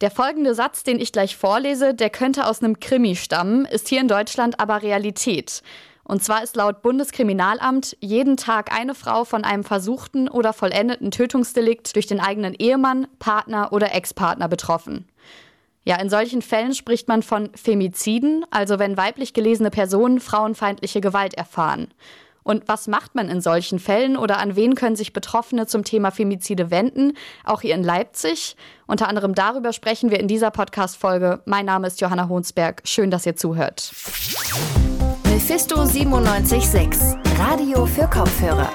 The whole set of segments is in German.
Der folgende Satz, den ich gleich vorlese, der könnte aus einem Krimi stammen, ist hier in Deutschland aber Realität. Und zwar ist laut Bundeskriminalamt jeden Tag eine Frau von einem versuchten oder vollendeten Tötungsdelikt durch den eigenen Ehemann, Partner oder Ex-Partner betroffen. Ja, in solchen Fällen spricht man von Femiziden, also wenn weiblich gelesene Personen frauenfeindliche Gewalt erfahren. Und was macht man in solchen Fällen oder an wen können sich Betroffene zum Thema Femizide wenden? Auch hier in Leipzig. Unter anderem darüber sprechen wir in dieser Podcast-Folge. Mein Name ist Johanna Honsberg. Schön, dass ihr zuhört. Mephisto 976, Radio für Kopfhörer.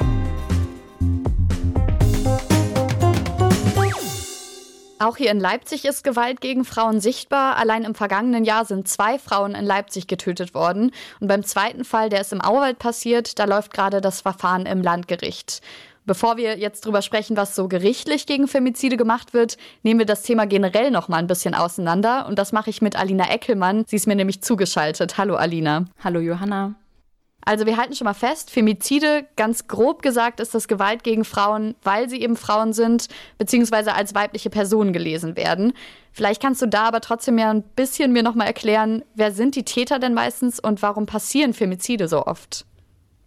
Auch hier in Leipzig ist Gewalt gegen Frauen sichtbar. Allein im vergangenen Jahr sind zwei Frauen in Leipzig getötet worden. Und beim zweiten Fall, der ist im Auwald passiert, da läuft gerade das Verfahren im Landgericht. Bevor wir jetzt drüber sprechen, was so gerichtlich gegen Femizide gemacht wird, nehmen wir das Thema generell noch mal ein bisschen auseinander. Und das mache ich mit Alina Eckelmann. Sie ist mir nämlich zugeschaltet. Hallo Alina. Hallo Johanna. Also wir halten schon mal fest, Femizide, ganz grob gesagt, ist das Gewalt gegen Frauen, weil sie eben Frauen sind, beziehungsweise als weibliche Personen gelesen werden. Vielleicht kannst du da aber trotzdem ja ein bisschen mir nochmal erklären, wer sind die Täter denn meistens und warum passieren Femizide so oft?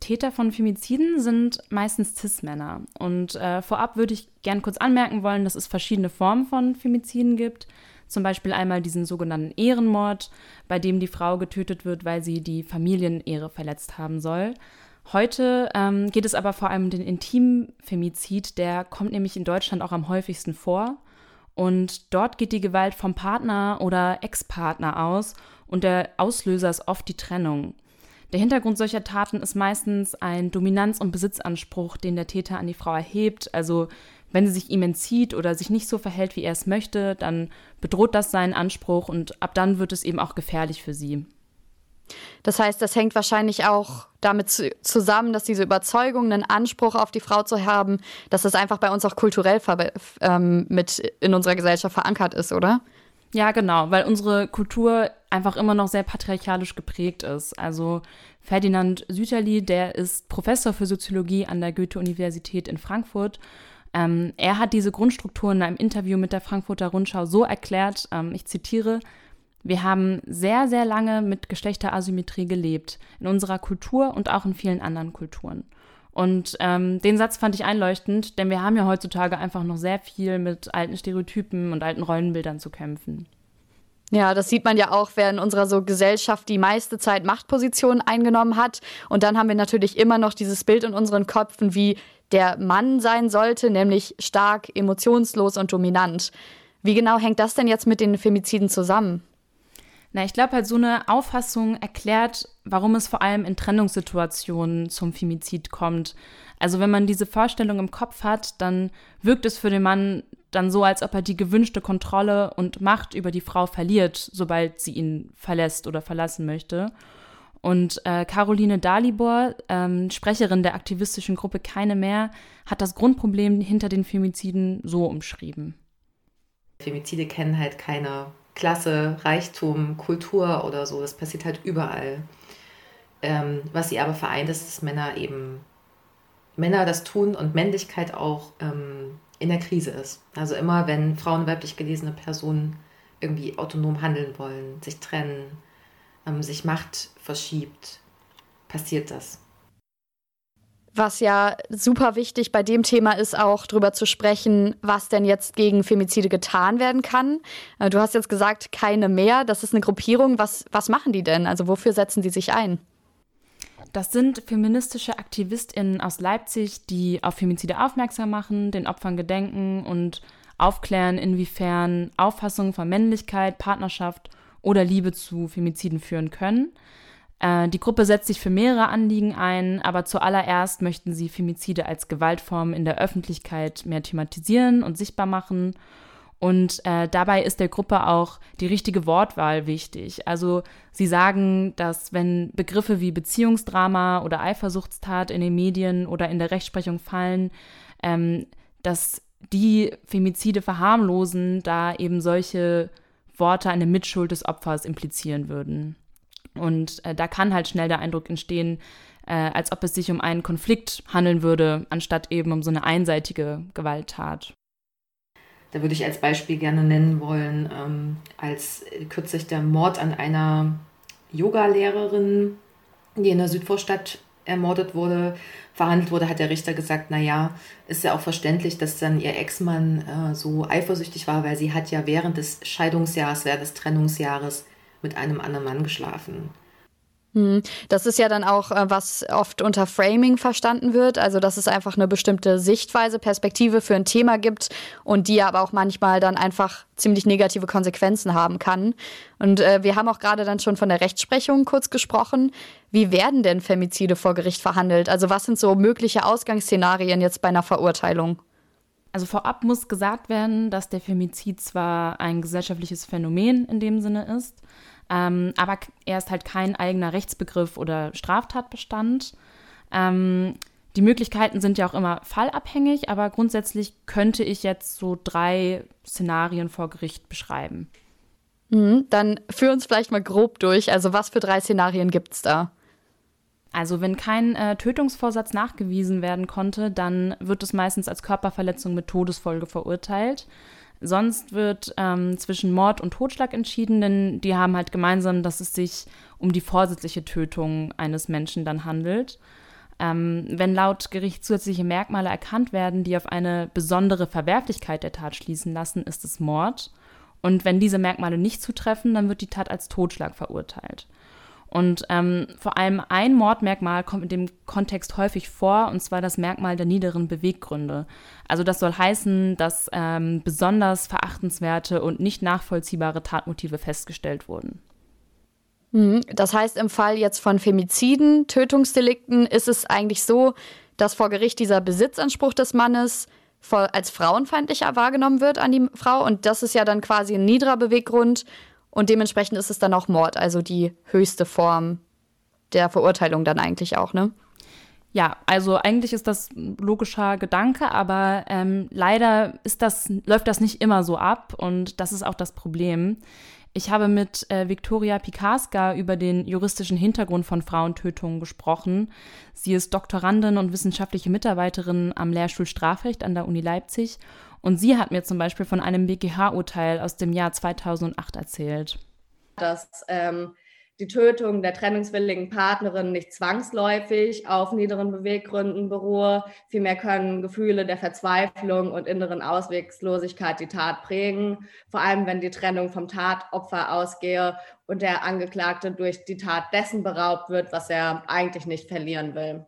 Täter von Femiziden sind meistens Cis-Männer. Und äh, vorab würde ich gern kurz anmerken wollen, dass es verschiedene Formen von Femiziden gibt. Zum Beispiel einmal diesen sogenannten Ehrenmord, bei dem die Frau getötet wird, weil sie die Familienehre verletzt haben soll. Heute ähm, geht es aber vor allem um den Intimfemizid, der kommt nämlich in Deutschland auch am häufigsten vor. Und dort geht die Gewalt vom Partner oder Ex-Partner aus und der Auslöser ist oft die Trennung. Der Hintergrund solcher Taten ist meistens ein Dominanz- und Besitzanspruch, den der Täter an die Frau erhebt. Also wenn sie sich ihm entzieht oder sich nicht so verhält, wie er es möchte, dann bedroht das seinen Anspruch und ab dann wird es eben auch gefährlich für sie. Das heißt, das hängt wahrscheinlich auch damit zusammen, dass diese Überzeugung, einen Anspruch auf die Frau zu haben, dass das einfach bei uns auch kulturell ähm, mit in unserer Gesellschaft verankert ist, oder? Ja, genau, weil unsere Kultur einfach immer noch sehr patriarchalisch geprägt ist. Also Ferdinand Süterli, der ist Professor für Soziologie an der Goethe-Universität in Frankfurt ähm, er hat diese Grundstruktur in einem Interview mit der Frankfurter Rundschau so erklärt, ähm, ich zitiere, wir haben sehr, sehr lange mit Geschlechterasymmetrie gelebt, in unserer Kultur und auch in vielen anderen Kulturen. Und ähm, den Satz fand ich einleuchtend, denn wir haben ja heutzutage einfach noch sehr viel mit alten Stereotypen und alten Rollenbildern zu kämpfen. Ja, das sieht man ja auch, wer in unserer so Gesellschaft die meiste Zeit Machtpositionen eingenommen hat. Und dann haben wir natürlich immer noch dieses Bild in unseren Köpfen, wie der Mann sein sollte, nämlich stark, emotionslos und dominant. Wie genau hängt das denn jetzt mit den Femiziden zusammen? Na, ich glaube halt, so eine Auffassung erklärt, warum es vor allem in Trennungssituationen zum Femizid kommt. Also wenn man diese Vorstellung im Kopf hat, dann wirkt es für den Mann dann so, als ob er die gewünschte Kontrolle und Macht über die Frau verliert, sobald sie ihn verlässt oder verlassen möchte. Und äh, Caroline Dalibor, ähm, Sprecherin der aktivistischen Gruppe Keine mehr, hat das Grundproblem hinter den Femiziden so umschrieben. Femizide kennen halt keine Klasse, Reichtum, Kultur oder so. Das passiert halt überall. Ähm, was sie aber vereint, ist, dass Männer eben Männer das tun und Männlichkeit auch ähm, in der Krise ist. Also immer, wenn Frauen weiblich gelesene Personen irgendwie autonom handeln wollen, sich trennen, ähm, sich Macht verschiebt, passiert das. Was ja super wichtig bei dem Thema ist, auch darüber zu sprechen, was denn jetzt gegen Femizide getan werden kann. Äh, du hast jetzt gesagt, keine mehr. Das ist eine Gruppierung. Was, was machen die denn? Also wofür setzen die sich ein? Das sind feministische AktivistInnen aus Leipzig, die auf Femizide aufmerksam machen, den Opfern gedenken und aufklären, inwiefern Auffassungen von Männlichkeit, Partnerschaft oder Liebe zu Femiziden führen können. Äh, die Gruppe setzt sich für mehrere Anliegen ein, aber zuallererst möchten sie Femizide als Gewaltform in der Öffentlichkeit mehr thematisieren und sichtbar machen. Und äh, dabei ist der Gruppe auch die richtige Wortwahl wichtig. Also sie sagen, dass wenn Begriffe wie Beziehungsdrama oder Eifersuchtstat in den Medien oder in der Rechtsprechung fallen, ähm, dass die Femizide verharmlosen, da eben solche Worte eine Mitschuld des Opfers implizieren würden. Und äh, da kann halt schnell der Eindruck entstehen, äh, als ob es sich um einen Konflikt handeln würde, anstatt eben um so eine einseitige Gewalttat. Da würde ich als Beispiel gerne nennen wollen, ähm, als kürzlich der Mord an einer Yoga-Lehrerin, die in der Südvorstadt ermordet wurde, verhandelt wurde, hat der Richter gesagt, naja, ist ja auch verständlich, dass dann ihr Ex-Mann äh, so eifersüchtig war, weil sie hat ja während des Scheidungsjahres, während des Trennungsjahres mit einem anderen Mann geschlafen. Hm, das ist ja dann auch, äh, was oft unter Framing verstanden wird, also dass es einfach eine bestimmte Sichtweise, Perspektive für ein Thema gibt und die aber auch manchmal dann einfach ziemlich negative Konsequenzen haben kann. Und äh, wir haben auch gerade dann schon von der Rechtsprechung kurz gesprochen. Wie werden denn Femizide vor Gericht verhandelt? Also was sind so mögliche Ausgangsszenarien jetzt bei einer Verurteilung? Also vorab muss gesagt werden, dass der Femizid zwar ein gesellschaftliches Phänomen in dem Sinne ist, ähm, aber er ist halt kein eigener Rechtsbegriff oder Straftatbestand. Ähm, die Möglichkeiten sind ja auch immer fallabhängig, aber grundsätzlich könnte ich jetzt so drei Szenarien vor Gericht beschreiben. Mhm, dann führ uns vielleicht mal grob durch. Also was für drei Szenarien gibt es da? Also wenn kein äh, Tötungsvorsatz nachgewiesen werden konnte, dann wird es meistens als Körperverletzung mit Todesfolge verurteilt. Sonst wird ähm, zwischen Mord und Totschlag entschieden, denn die haben halt gemeinsam, dass es sich um die vorsätzliche Tötung eines Menschen dann handelt. Ähm, wenn laut Gericht zusätzliche Merkmale erkannt werden, die auf eine besondere Verwerflichkeit der Tat schließen lassen, ist es Mord. Und wenn diese Merkmale nicht zutreffen, dann wird die Tat als Totschlag verurteilt. Und ähm, vor allem ein Mordmerkmal kommt in dem Kontext häufig vor, und zwar das Merkmal der niederen Beweggründe. Also das soll heißen, dass ähm, besonders verachtenswerte und nicht nachvollziehbare Tatmotive festgestellt wurden. Mhm. Das heißt, im Fall jetzt von Femiziden, Tötungsdelikten, ist es eigentlich so, dass vor Gericht dieser Besitzanspruch des Mannes als frauenfeindlicher wahrgenommen wird an die Frau. Und das ist ja dann quasi ein niederer Beweggrund. Und dementsprechend ist es dann auch Mord, also die höchste Form der Verurteilung dann eigentlich auch, ne? Ja, also eigentlich ist das ein logischer Gedanke, aber ähm, leider ist das, läuft das nicht immer so ab und das ist auch das Problem. Ich habe mit äh, Viktoria Pikarska über den juristischen Hintergrund von Frauentötungen gesprochen. Sie ist Doktorandin und wissenschaftliche Mitarbeiterin am Lehrstuhl Strafrecht an der Uni Leipzig und sie hat mir zum Beispiel von einem BGH-Urteil aus dem Jahr 2008 erzählt. Dass ähm, die Tötung der trennungswilligen Partnerin nicht zwangsläufig auf niederen Beweggründen beruhe. Vielmehr können Gefühle der Verzweiflung und inneren Ausweglosigkeit die Tat prägen, vor allem wenn die Trennung vom Tatopfer ausgehe und der Angeklagte durch die Tat dessen beraubt wird, was er eigentlich nicht verlieren will.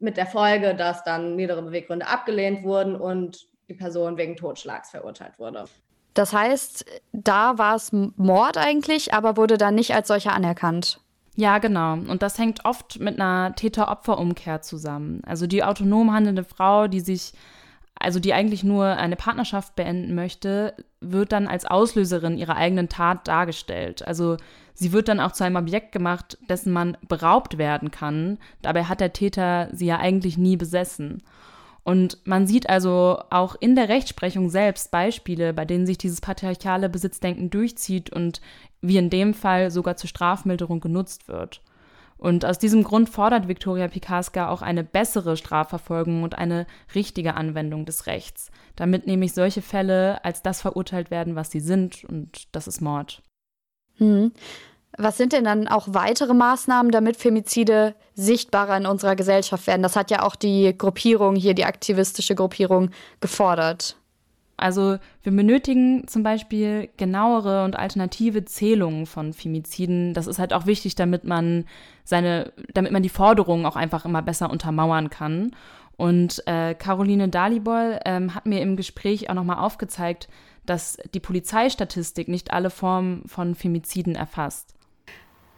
Mit der Folge, dass dann niedere Beweggründe abgelehnt wurden und die Person wegen Totschlags verurteilt wurde. Das heißt, da war es Mord eigentlich, aber wurde dann nicht als solcher anerkannt. Ja, genau. Und das hängt oft mit einer Täter-Opfer-Umkehr zusammen. Also die autonom handelnde Frau, die sich, also die eigentlich nur eine Partnerschaft beenden möchte, wird dann als Auslöserin ihrer eigenen Tat dargestellt. Also sie wird dann auch zu einem Objekt gemacht, dessen man beraubt werden kann. Dabei hat der Täter sie ja eigentlich nie besessen. Und man sieht also auch in der Rechtsprechung selbst Beispiele, bei denen sich dieses patriarchale Besitzdenken durchzieht und wie in dem Fall sogar zur Strafmilderung genutzt wird. Und aus diesem Grund fordert Viktoria Pikarska auch eine bessere Strafverfolgung und eine richtige Anwendung des Rechts, damit nämlich solche Fälle als das verurteilt werden, was sie sind, und das ist Mord. Hm. Was sind denn dann auch weitere Maßnahmen, damit Femizide sichtbarer in unserer Gesellschaft werden? Das hat ja auch die Gruppierung hier, die aktivistische Gruppierung, gefordert. Also wir benötigen zum Beispiel genauere und alternative Zählungen von Femiziden. Das ist halt auch wichtig, damit man seine, damit man die Forderungen auch einfach immer besser untermauern kann. Und äh, Caroline Dalibol ähm, hat mir im Gespräch auch nochmal aufgezeigt, dass die Polizeistatistik nicht alle Formen von Femiziden erfasst.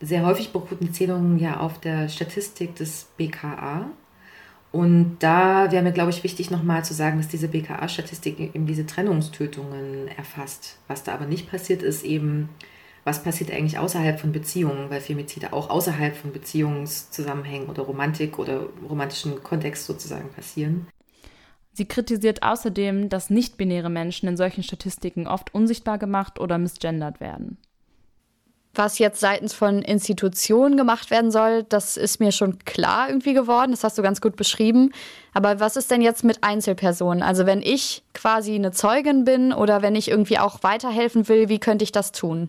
Sehr häufig beruht die Zählung ja auf der Statistik des BKA. Und da wäre mir, glaube ich, wichtig nochmal zu sagen, dass diese BKA-Statistik eben diese Trennungstötungen erfasst. Was da aber nicht passiert, ist eben, was passiert eigentlich außerhalb von Beziehungen, weil Femizide auch außerhalb von Beziehungszusammenhängen oder Romantik oder romantischen Kontext sozusagen passieren. Sie kritisiert außerdem, dass nicht-binäre Menschen in solchen Statistiken oft unsichtbar gemacht oder misgendert werden. Was jetzt seitens von Institutionen gemacht werden soll, das ist mir schon klar irgendwie geworden. Das hast du ganz gut beschrieben. Aber was ist denn jetzt mit Einzelpersonen? Also wenn ich quasi eine Zeugin bin oder wenn ich irgendwie auch weiterhelfen will, wie könnte ich das tun?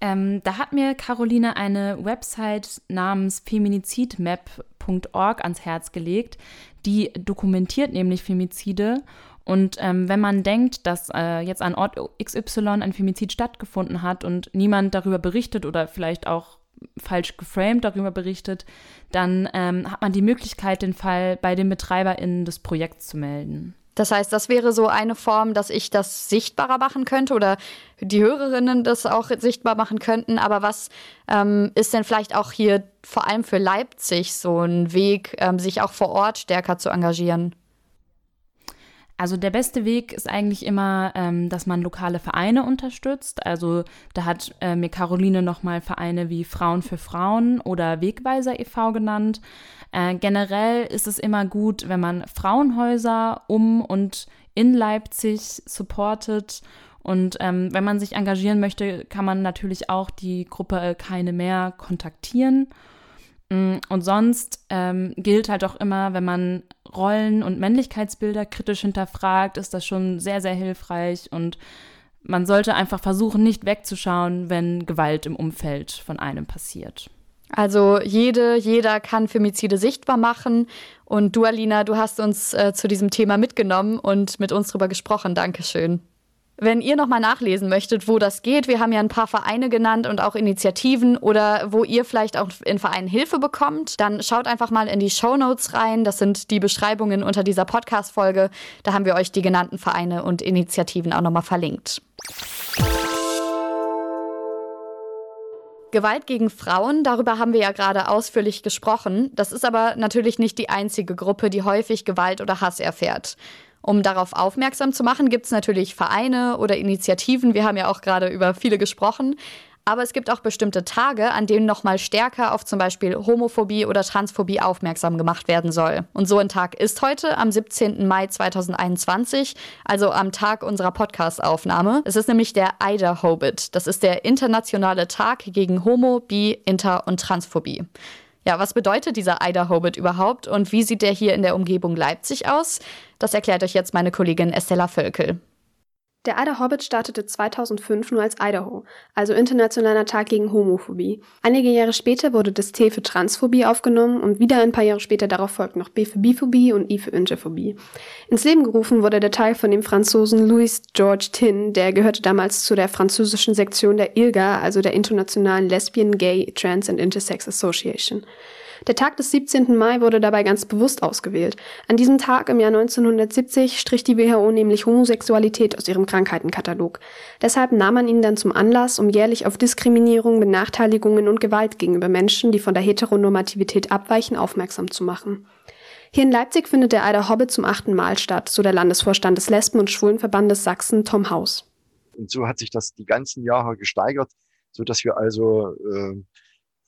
Ähm, da hat mir Caroline eine Website namens feminizidmap.org ans Herz gelegt. Die dokumentiert nämlich Femizide und ähm, wenn man denkt, dass äh, jetzt an Ort XY ein Femizid stattgefunden hat und niemand darüber berichtet oder vielleicht auch falsch geframed darüber berichtet, dann ähm, hat man die Möglichkeit, den Fall bei den BetreiberInnen des Projekts zu melden. Das heißt, das wäre so eine Form, dass ich das sichtbarer machen könnte oder die Hörerinnen das auch sichtbar machen könnten. Aber was ähm, ist denn vielleicht auch hier vor allem für Leipzig so ein Weg, ähm, sich auch vor Ort stärker zu engagieren? Also der beste Weg ist eigentlich immer, ähm, dass man lokale Vereine unterstützt. Also da hat äh, mir Caroline nochmal Vereine wie Frauen für Frauen oder Wegweiser e.V. genannt. Äh, generell ist es immer gut, wenn man Frauenhäuser um und in Leipzig supportet. Und ähm, wenn man sich engagieren möchte, kann man natürlich auch die Gruppe Keine mehr kontaktieren. Mm, und sonst ähm, gilt halt auch immer, wenn man Rollen- und Männlichkeitsbilder kritisch hinterfragt, ist das schon sehr, sehr hilfreich. Und man sollte einfach versuchen, nicht wegzuschauen, wenn Gewalt im Umfeld von einem passiert. Also jede, jeder kann Femizide sichtbar machen. Und du, Alina, du hast uns äh, zu diesem Thema mitgenommen und mit uns darüber gesprochen. Dankeschön. Wenn ihr nochmal nachlesen möchtet, wo das geht, wir haben ja ein paar Vereine genannt und auch Initiativen oder wo ihr vielleicht auch in Vereinen Hilfe bekommt, dann schaut einfach mal in die Show Notes rein. Das sind die Beschreibungen unter dieser Podcast-Folge. Da haben wir euch die genannten Vereine und Initiativen auch nochmal verlinkt. Gewalt gegen Frauen, darüber haben wir ja gerade ausführlich gesprochen. Das ist aber natürlich nicht die einzige Gruppe, die häufig Gewalt oder Hass erfährt. Um darauf aufmerksam zu machen, gibt es natürlich Vereine oder Initiativen. Wir haben ja auch gerade über viele gesprochen. Aber es gibt auch bestimmte Tage, an denen noch mal stärker auf zum Beispiel Homophobie oder Transphobie aufmerksam gemacht werden soll. Und so ein Tag ist heute am 17. Mai 2021, also am Tag unserer Podcast-Aufnahme. Es ist nämlich der Ida Hobit. Das ist der internationale Tag gegen Homo, Bi, Inter und Transphobie. Ja, was bedeutet dieser Ida Hobbit überhaupt und wie sieht der hier in der Umgebung Leipzig aus? Das erklärt euch jetzt meine Kollegin Estella Völkel. Der Ida Hobbit startete 2005 nur als Idaho, also Internationaler Tag gegen Homophobie. Einige Jahre später wurde das T für Transphobie aufgenommen und wieder ein paar Jahre später darauf folgt noch B für Biphobie und I für Interphobie. Ins Leben gerufen wurde der Tag von dem Franzosen Louis George Tin, der gehörte damals zu der französischen Sektion der ILGA, also der Internationalen Lesbian, Gay, Trans and Intersex Association. Der Tag des 17. Mai wurde dabei ganz bewusst ausgewählt. An diesem Tag im Jahr 1970 strich die WHO nämlich Homosexualität aus ihrem Krankheitenkatalog. Deshalb nahm man ihn dann zum Anlass, um jährlich auf Diskriminierung, Benachteiligungen und Gewalt gegenüber Menschen, die von der Heteronormativität abweichen, aufmerksam zu machen. Hier in Leipzig findet der Eider Hobbit zum achten Mal statt, so der Landesvorstand des Lesben- und Schwulenverbandes Sachsen, Tom Haus. Und so hat sich das die ganzen Jahre gesteigert, so dass wir also äh,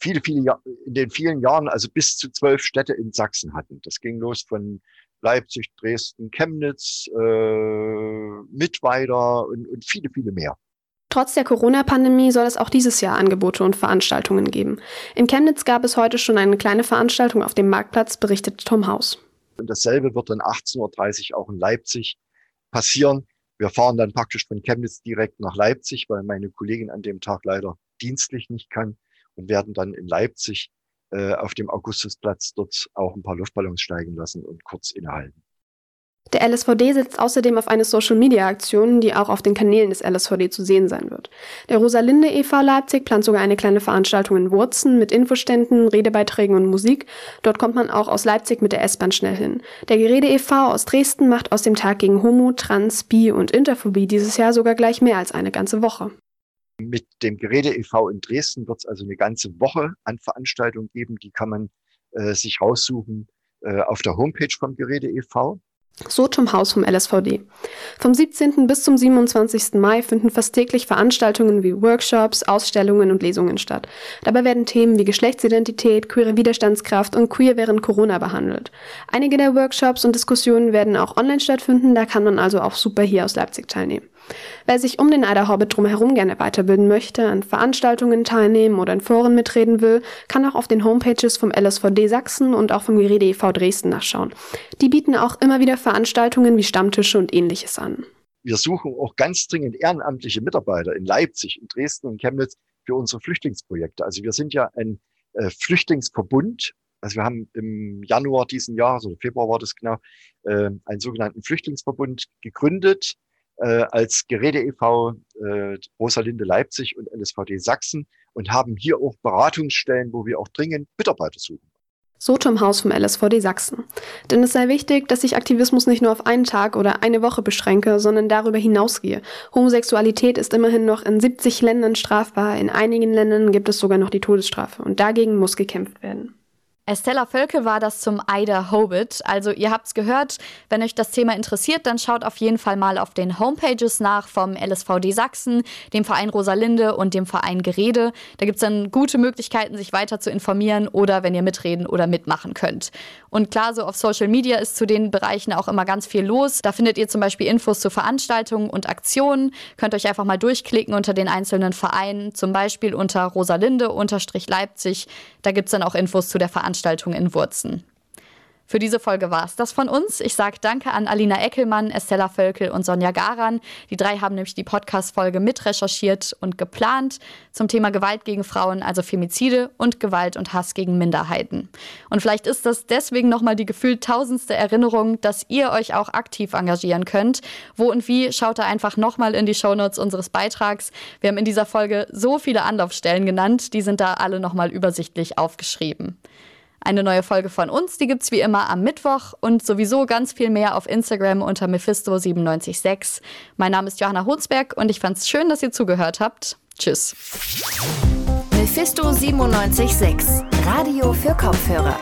viele, viele Jahr, in den vielen Jahren, also bis zu zwölf Städte in Sachsen hatten. Das ging los von Leipzig, Dresden, Chemnitz, äh, Mittweida und, und viele, viele mehr. Trotz der Corona-Pandemie soll es auch dieses Jahr Angebote und Veranstaltungen geben. In Chemnitz gab es heute schon eine kleine Veranstaltung auf dem Marktplatz, berichtet Tom Haus. Und dasselbe wird dann 18.30 Uhr auch in Leipzig passieren. Wir fahren dann praktisch von Chemnitz direkt nach Leipzig, weil meine Kollegin an dem Tag leider dienstlich nicht kann und werden dann in Leipzig äh, auf dem Augustusplatz dort auch ein paar Luftballons steigen lassen und kurz innehalten. Der LSVD setzt außerdem auf eine Social-Media-Aktion, die auch auf den Kanälen des LSVD zu sehen sein wird. Der Rosalinde e.V. Leipzig plant sogar eine kleine Veranstaltung in Wurzen mit Infoständen, Redebeiträgen und Musik. Dort kommt man auch aus Leipzig mit der S-Bahn schnell hin. Der Gerede e.V. aus Dresden macht aus dem Tag gegen Homo, Trans, Bi und Interphobie dieses Jahr sogar gleich mehr als eine ganze Woche. Mit dem Gerede e.V. in Dresden wird es also eine ganze Woche an Veranstaltungen geben. Die kann man äh, sich raussuchen äh, auf der Homepage vom Gerede e.V. So zum Haus vom LSVD. Vom 17. bis zum 27. Mai finden fast täglich Veranstaltungen wie Workshops, Ausstellungen und Lesungen statt. Dabei werden Themen wie Geschlechtsidentität, queere Widerstandskraft und queer während Corona behandelt. Einige der Workshops und Diskussionen werden auch online stattfinden, da kann man also auch super hier aus Leipzig teilnehmen. Wer sich um den Eider Hobbit drumherum gerne weiterbilden möchte, an Veranstaltungen teilnehmen oder in Foren mitreden will, kann auch auf den Homepages vom LSVD Sachsen und auch vom Gerede e.V. Dresden nachschauen. Die bieten auch immer wieder Veranstaltungen wie Stammtische und ähnliches an. Wir suchen auch ganz dringend ehrenamtliche Mitarbeiter in Leipzig, in Dresden und Chemnitz für unsere Flüchtlingsprojekte. Also wir sind ja ein äh, Flüchtlingsverbund. Also wir haben im Januar diesen Jahres, oder Februar war das genau, äh, einen sogenannten Flüchtlingsverbund gegründet äh, als Gerede e.V., äh, Rosalinde Leipzig und LSVD Sachsen und haben hier auch Beratungsstellen, wo wir auch dringend Mitarbeiter suchen. So Tom Haus vom LSVD Sachsen. Denn es sei wichtig, dass sich Aktivismus nicht nur auf einen Tag oder eine Woche beschränke, sondern darüber hinausgehe. Homosexualität ist immerhin noch in 70 Ländern strafbar, in einigen Ländern gibt es sogar noch die Todesstrafe und dagegen muss gekämpft werden. Estella Völke war das zum Eider Hobbit. Also ihr habt's gehört, wenn euch das Thema interessiert, dann schaut auf jeden Fall mal auf den Homepages nach vom LSVD Sachsen, dem Verein Rosalinde und dem Verein Gerede. Da gibt's dann gute Möglichkeiten, sich weiter zu informieren oder wenn ihr mitreden oder mitmachen könnt. Und klar, so auf Social Media ist zu den Bereichen auch immer ganz viel los. Da findet ihr zum Beispiel Infos zu Veranstaltungen und Aktionen. Könnt euch einfach mal durchklicken unter den einzelnen Vereinen, zum Beispiel unter Rosalinde-Leipzig. Da gibt's dann auch Infos zu der Veranstaltung in Wurzen. Für diese Folge war es das von uns. Ich sage danke an Alina Eckelmann, Estella Völkel und Sonja Garan. Die drei haben nämlich die Podcast-Folge mitrecherchiert und geplant zum Thema Gewalt gegen Frauen, also Femizide und Gewalt und Hass gegen Minderheiten. Und vielleicht ist das deswegen nochmal die gefühlt tausendste Erinnerung, dass ihr euch auch aktiv engagieren könnt. Wo und wie, schaut da einfach nochmal in die Shownotes unseres Beitrags. Wir haben in dieser Folge so viele Anlaufstellen genannt, die sind da alle nochmal übersichtlich aufgeschrieben. Eine neue Folge von uns, die gibt's wie immer am Mittwoch und sowieso ganz viel mehr auf Instagram unter Mephisto976. Mein Name ist Johanna Hunsberg und ich fand's schön, dass ihr zugehört habt. Tschüss. Mephisto976, Radio für Kopfhörer.